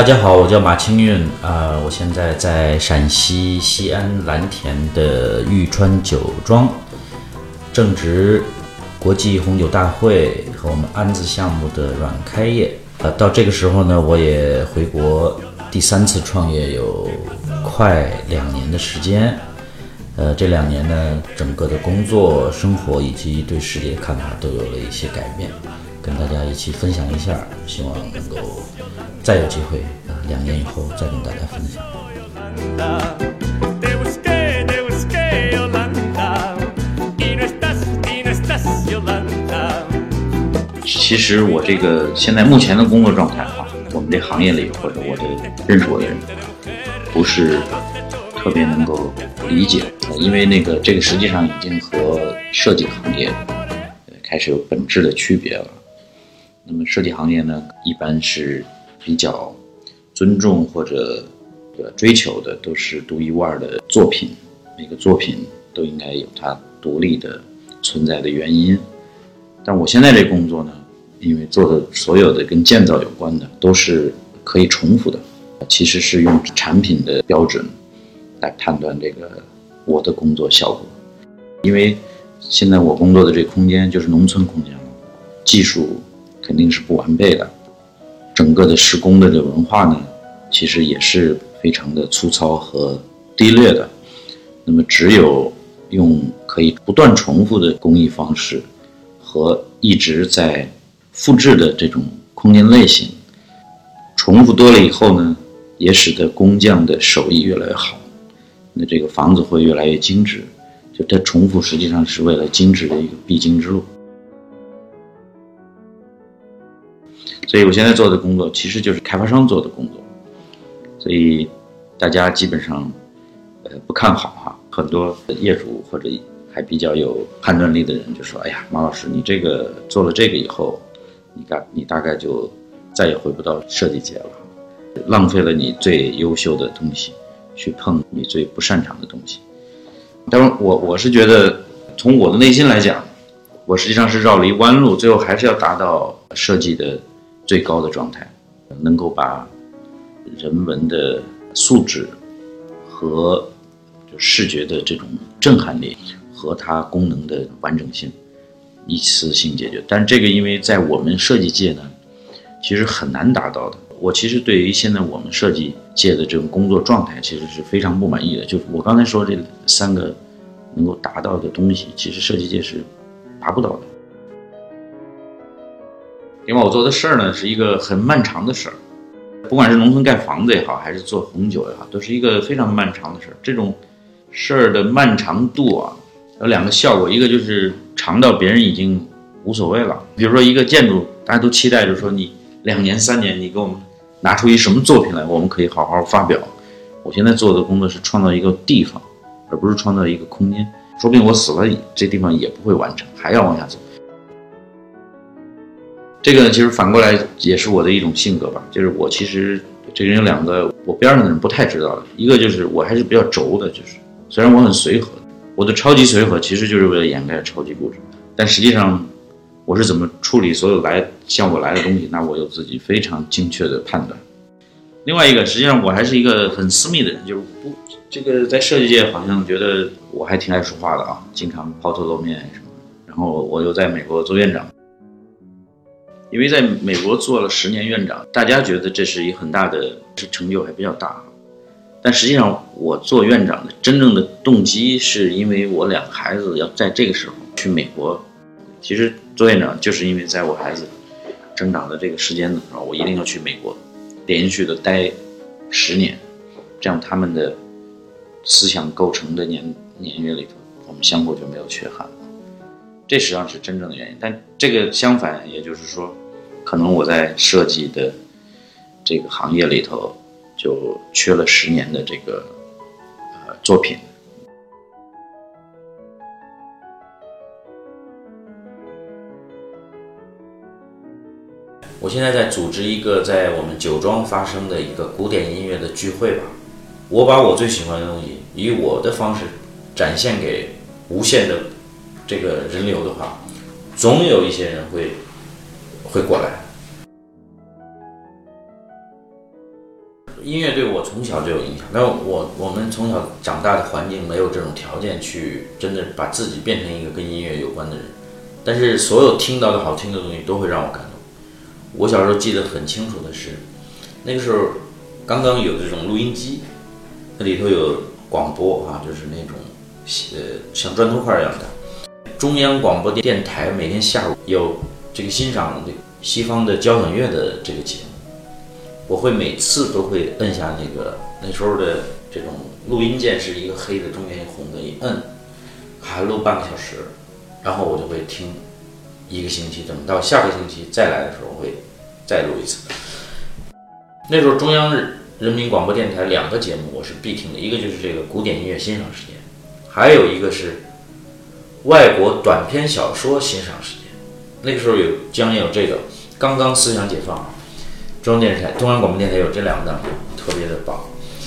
大家好，我叫马清运啊、我现在在陕西西安蓝田的玉川酒庄，正值国际红酒大会和我们安子项目的软开业。呃，到这个时候呢，我也回国第三次创业，有快两年的时间。呃，这两年呢，整个的工作、生活以及对世界看法都有了一些改变，跟大家一起分享一下，希望能够再有机会啊，两年以后再跟大家分享。其实我这个现在目前的工作状态哈，我们这行业里或者我的认识我的人，不是特别能够理解，呃因为那个这个实际上已经和设计行业呃开始有本质的区别了。那么设计行业呢，一般是比较尊重或者呃追求的都是独一无二的作品，每个作品都应该有它独立的存在的原因。但我现在这工作呢，因为做的所有的跟建造有关的都是可以重复的，其实是用产品的标准来判断这个我的工作效果。因为现在我工作的这空间就是农村空间了，技术肯定是不完备的，整个的施工的这文化呢，其实也是非常的粗糙和低劣的。那么只有用可以不断重复的工艺方式。和一直在复制的这种空间类型，重复多了以后呢，也使得工匠的手艺越来越好，那这个房子会越来越精致。就它重复实际上是为了精致的一个必经之路。所以我现在做的工作其实就是开发商做的工作，所以大家基本上呃不看好哈，很多业主或者还比较有判断力的人就说：“哎呀，马老师，你这个做了这个以后，你大你大概就再也回不到设计界了，浪费了你最优秀的东西，去碰你最不擅长的东西。”当然，我我是觉得，从我的内心来讲，我实际上是绕了一弯路，最后还是要达到设计的最高的状态，能够把人文的素质和就视觉的这种震撼力。和它功能的完整性一次性解决，但这个因为在我们设计界呢，其实很难达到的。我其实对于现在我们设计界的这种工作状态，其实是非常不满意的。就我刚才说这三个能够达到的东西，其实设计界是达不到的。因为，我做的事儿呢是一个很漫长的事儿，不管是农村盖房子也好，还是做红酒也好，都是一个非常漫长的事儿。这种事儿的漫长度啊。有两个效果，一个就是长到别人已经无所谓了。比如说一个建筑，大家都期待着说你两年三年，你给我们拿出一什么作品来，我们可以好好发表。我现在做的工作是创造一个地方，而不是创造一个空间。说不定我死了，这地方也不会完成，还要往下走。这个呢，其实反过来也是我的一种性格吧，就是我其实这个人有两个我边上的人不太知道的，一个就是我还是比较轴的，就是虽然我很随和。我的超级随和其实就是为了掩盖超级固执，但实际上，我是怎么处理所有来向我来的东西，那我有自己非常精确的判断。另外一个，实际上我还是一个很私密的人，就是不这个在设计界好像觉得我还挺爱说话的啊，经常抛头露面什么。然后我又在美国做院长，因为在美国做了十年院长，大家觉得这是一个很大的成就，还比较大。但实际上，我做院长的真正的动机是因为我两个孩子要在这个时候去美国。其实做院长就是因为在我孩子成长的这个时间的时候，我一定要去美国，连续的待十年，这样他们的思想构成的年年月里头，我们相互就没有缺憾。这实际上是真正的原因。但这个相反，也就是说，可能我在设计的这个行业里头。就缺了十年的这个呃作品。我现在在组织一个在我们酒庄发生的一个古典音乐的聚会吧。我把我最喜欢的东西以我的方式展现给无限的这个人流的话，总有一些人会会过来。音乐对我从小就有影响，但我我们从小长大的环境没有这种条件去真的把自己变成一个跟音乐有关的人。但是所有听到的好听的东西都会让我感动。我小时候记得很清楚的是，那个时候刚刚有这种录音机，那里头有广播啊，就是那种呃像砖头块一样的。中央广播电台每天下午有这个欣赏这西方的交响乐的这个节目。我会每次都会摁下那个那时候的这种录音键是一个黑的，中间一红的，一摁还录半个小时，然后我就会听一个星期，等到下个星期再来的时候会再录一次。那时候中央人民广播电台两个节目我是必听的，一个就是这个古典音乐欣赏时间，还有一个是外国短篇小说欣赏时间。那个时候有将有这个刚刚思想解放。中央电视台、中央广播电台有这两档，特别的棒，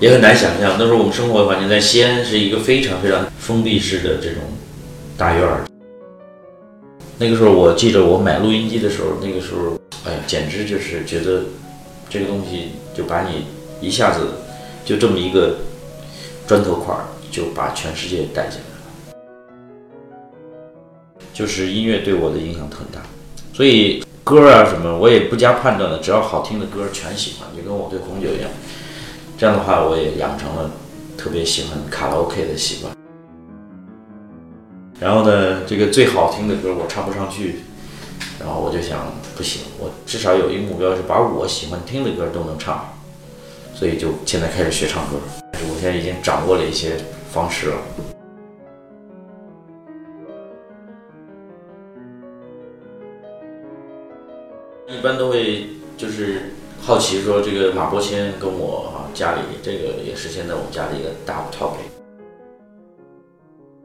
也很难想象。那时候我们生活的环境在西安是一个非常非常封闭式的这种大院儿。那个时候我记得我买录音机的时候，那个时候，哎呀，简直就是觉得这个东西就把你一下子就这么一个砖头块儿就把全世界带进来。就是音乐对我的影响很大，所以。歌啊什么，我也不加判断的，只要好听的歌全喜欢，就跟我对红酒一样。这样的话，我也养成了特别喜欢卡拉 OK 的习惯。然后呢，这个最好听的歌我唱不上去，然后我就想，不行，我至少有一个目标是把我喜欢听的歌都能唱，所以就现在开始学唱歌。我现在已经掌握了一些方式了。一般都会就是好奇说，这个马伯骞跟我家里这个也是现在我们家的一个大 topic。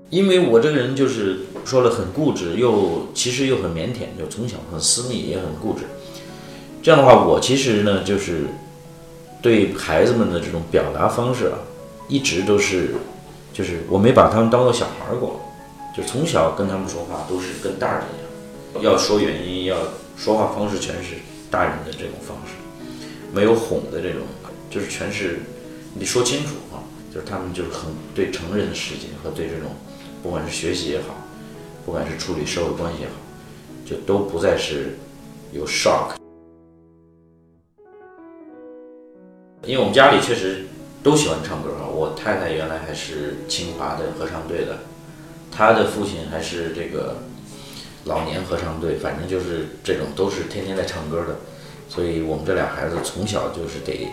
因为我这个人就是说了很固执，又其实又很腼腆，就从小很私密，也很固执。这样的话，我其实呢就是对孩子们的这种表达方式啊，一直都是就是我没把他们当做小孩过，就从小跟他们说话都是跟大人，要说原因要。说话方式全是大人的这种方式，没有哄的这种，就是全是你说清楚啊，就是他们就是很对成人的世界和对这种，不管是学习也好，不管是处理社会关系也好，就都不再是有 shock。因为我们家里确实都喜欢唱歌啊，我太太原来还是清华的合唱队的，她的父亲还是这个。老年合唱队，反正就是这种，都是天天在唱歌的，所以我们这俩孩子从小就是得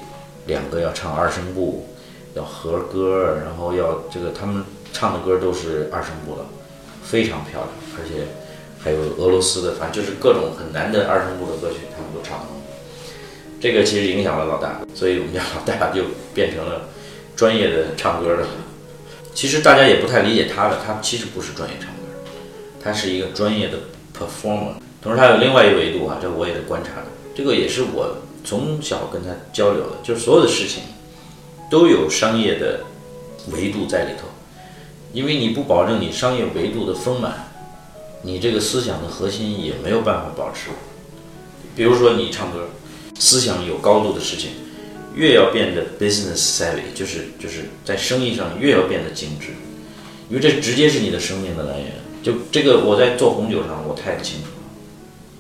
两个要唱二声部，要和歌，然后要这个他们唱的歌都是二声部的，非常漂亮，而且还有俄罗斯的，反正就是各种很难的二声部的歌曲，他们都唱。这个其实影响了老大，所以我们家老大就变成了专业的唱歌的。其实大家也不太理解他的，他其实不是专业唱。他是一个专业的 performer，同时他有另外一个维度啊，这我也得观察的。这个也是我从小跟他交流的，就是所有的事情都有商业的维度在里头，因为你不保证你商业维度的丰满，你这个思想的核心也没有办法保持。比如说你唱歌，思想有高度的事情，越要变得 business savvy，就是就是在生意上越要变得精致，因为这直接是你的生命的来源。就这个，我在做红酒上，我太清楚了。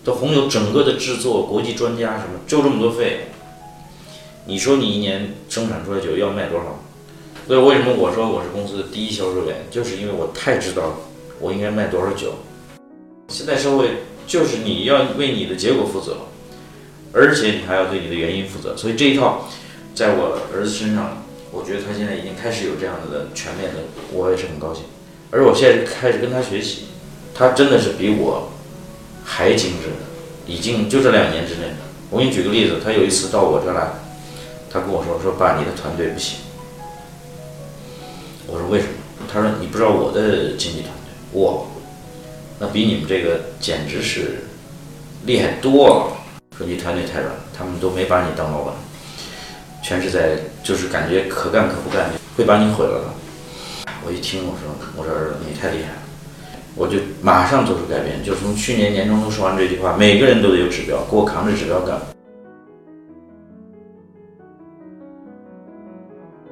这红酒整个的制作，国际专家什么，就这么多费。你说你一年生产出来酒要卖多少？所以为什么我说我是公司的第一销售员，就是因为我太知道我应该卖多少酒。现在社会就是你要为你的结果负责，而且你还要对你的原因负责。所以这一套，在我儿子身上，我觉得他现在已经开始有这样子的全面的，我也是很高兴。而我现在开始跟他学习，他真的是比我还精致的，已经就这两年之内。我给你举个例子，他有一次到我这来，他跟我说：“说爸，你的团队不行。”我说：“为什么？”他说：“你不知道我的经纪团队，哇，那比你们这个简直是厉害多了。说你团队太软，他们都没把你当老板，全是在就是感觉可干可不干，会把你毁了的。”我一听，我说：“我说儿子，你太厉害了！”我就马上做出改变，就从去年年终都说完这句话，每个人都得有指标，给我扛着指标干。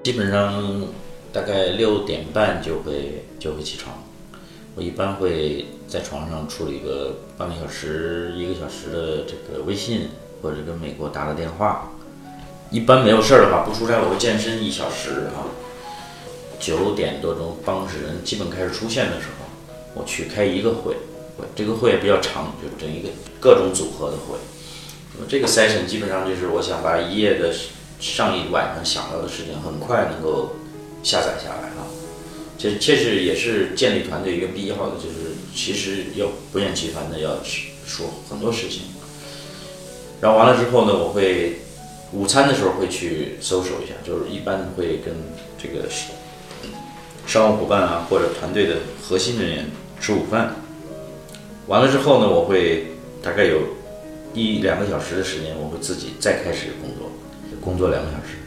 基本上大概六点半就会就会起床。我一般会在床上处理个半个小时、一个小时的这个微信，或者跟美国打个电话。一般没有事儿的话，不出差我会健身一小时啊。九点多钟办公室人基本开始出现的时候，我去开一个会，这个会也比较长，就整一个各种组合的会。那么这个 session 基本上就是我想把一夜的上一晚上想到的事情很快能够下载下来啊。这这是也是建立团队一个必要的，就是其实要不厌其烦的要去说很多事情。然后完了之后呢，我会午餐的时候会去搜索一下，就是一般会跟这个商务伙伴啊或者团队的核心人员吃午饭。完了之后呢，我会大概有一两个小时的时间，我会自己再开始工作，工作两个小时。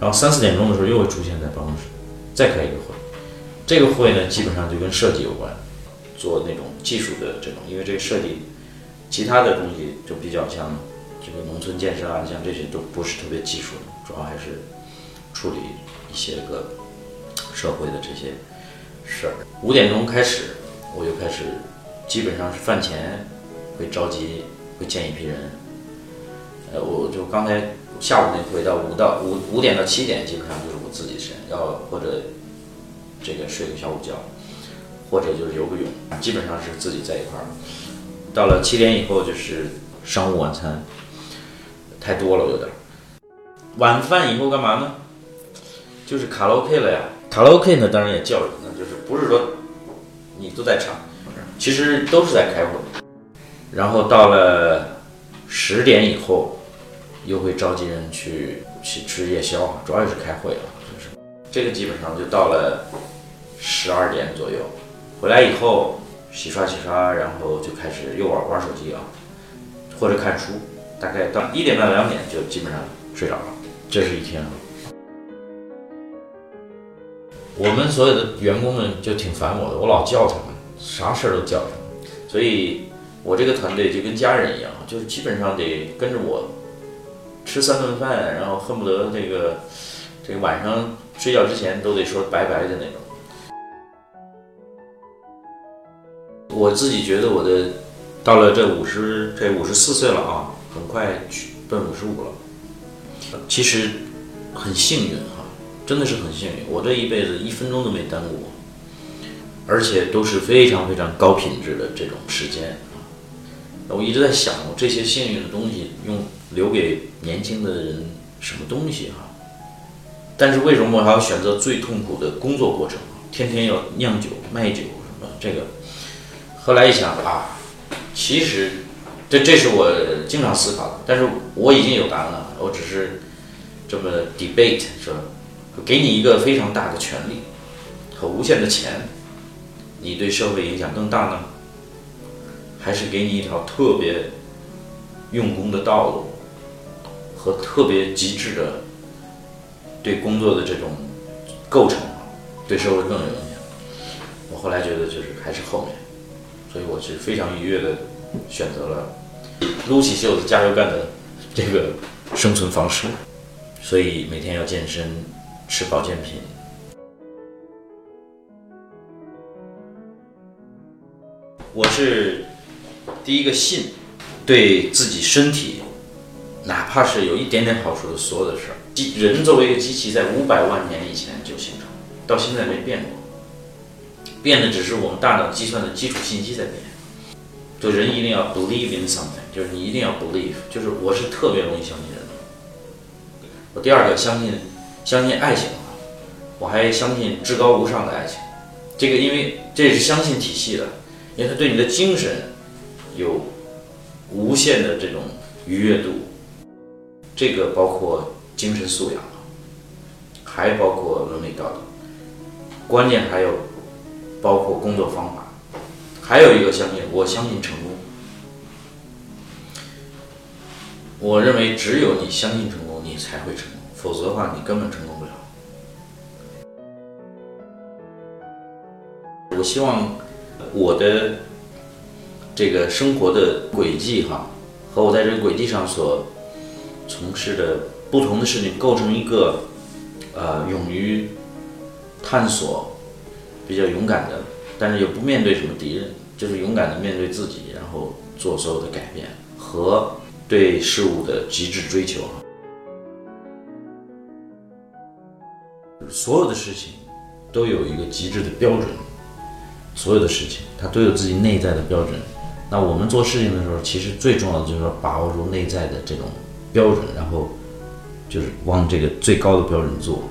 然后三四点钟的时候又会出现在办公室，再开一个会。这个会呢，基本上就跟设计有关，做那种技术的这种，因为这个设计，其他的东西就比较像这个农村建设啊，像这些都不是特别技术，主要还是处理一些个社会的这些事儿。五点钟开始，我就开始，基本上是饭前会召集，会见一批人。呃，我就刚才下午那会到五到五五点到七点，基本上就是我自己的时间，要或者。这个睡个小午觉，或者就是游个泳，基本上是自己在一块儿。到了七点以后就是商务晚餐，太多了有点。晚饭以后干嘛呢？就是卡拉 OK 了呀。卡拉 OK 呢，当然也叫人呢，就是不是说你都在唱，其实都是在开会。然后到了十点以后，又会召集人去去吃夜宵，主要也是开会了，就是这个基本上就到了。十二点左右回来以后洗刷洗刷，然后就开始又玩玩手机啊，或者看书，大概到一点半两点就基本上睡着了。这是一天。我们所有的员工们就挺烦我的，我老叫他们，啥事儿都叫他们，所以我这个团队就跟家人一样，就是基本上得跟着我吃三顿饭，然后恨不得这个这个晚上睡觉之前都得说拜拜的那种。我自己觉得我的到了这五十这五十四岁了啊，很快奔五十五了。其实很幸运哈，真的是很幸运。我这一辈子一分钟都没耽误过，而且都是非常非常高品质的这种时间啊。我一直在想，我这些幸运的东西用留给年轻的人什么东西哈？但是为什么我还要选择最痛苦的工作过程？天天要酿酒卖酒什么这个？后来一想啊，其实这这是我经常思考的，但是我已经有答案了，我只是这么 debate 说，给你一个非常大的权利和无限的钱，你对社会影响更大呢，还是给你一条特别用功的道路和特别极致的对工作的这种构成，对社会更有影响？我后来觉得就是还是后面。所以我是非常愉悦的，选择了撸起袖子加油干的这个生存方式。所以每天要健身，吃保健品。我是第一个信对自己身体，哪怕是有一点点好处的所有的事儿。机人作为一个机器，在五百万年以前就形成，到现在没变过。变的只是我们大脑计算的基础信息在变，就人一定要 believe in something，就是你一定要 believe，就是我是特别容易相信人的。我第二个相信相信爱情啊，我还相信至高无上的爱情，这个因为这是相信体系的，因为它对你的精神有无限的这种愉悦度，这个包括精神素养，还包括伦理道德，关键还有。包括工作方法，还有一个相信，我相信成功。我认为只有你相信成功，你才会成功，否则的话，你根本成功不了。我希望我的这个生活的轨迹哈，和我在这个轨迹上所从事的不同的事情，构成一个呃勇于探索，比较勇敢的，但是又不面对什么敌人，就是勇敢的面对自己，然后做所有的改变和对事物的极致追求哈。所有的事情都有一个极致的标准，所有的事情它都有自己内在的标准。那我们做事情的时候，其实最重要的就是说把握住内在的这种标准，然后就是往这个最高的标准做。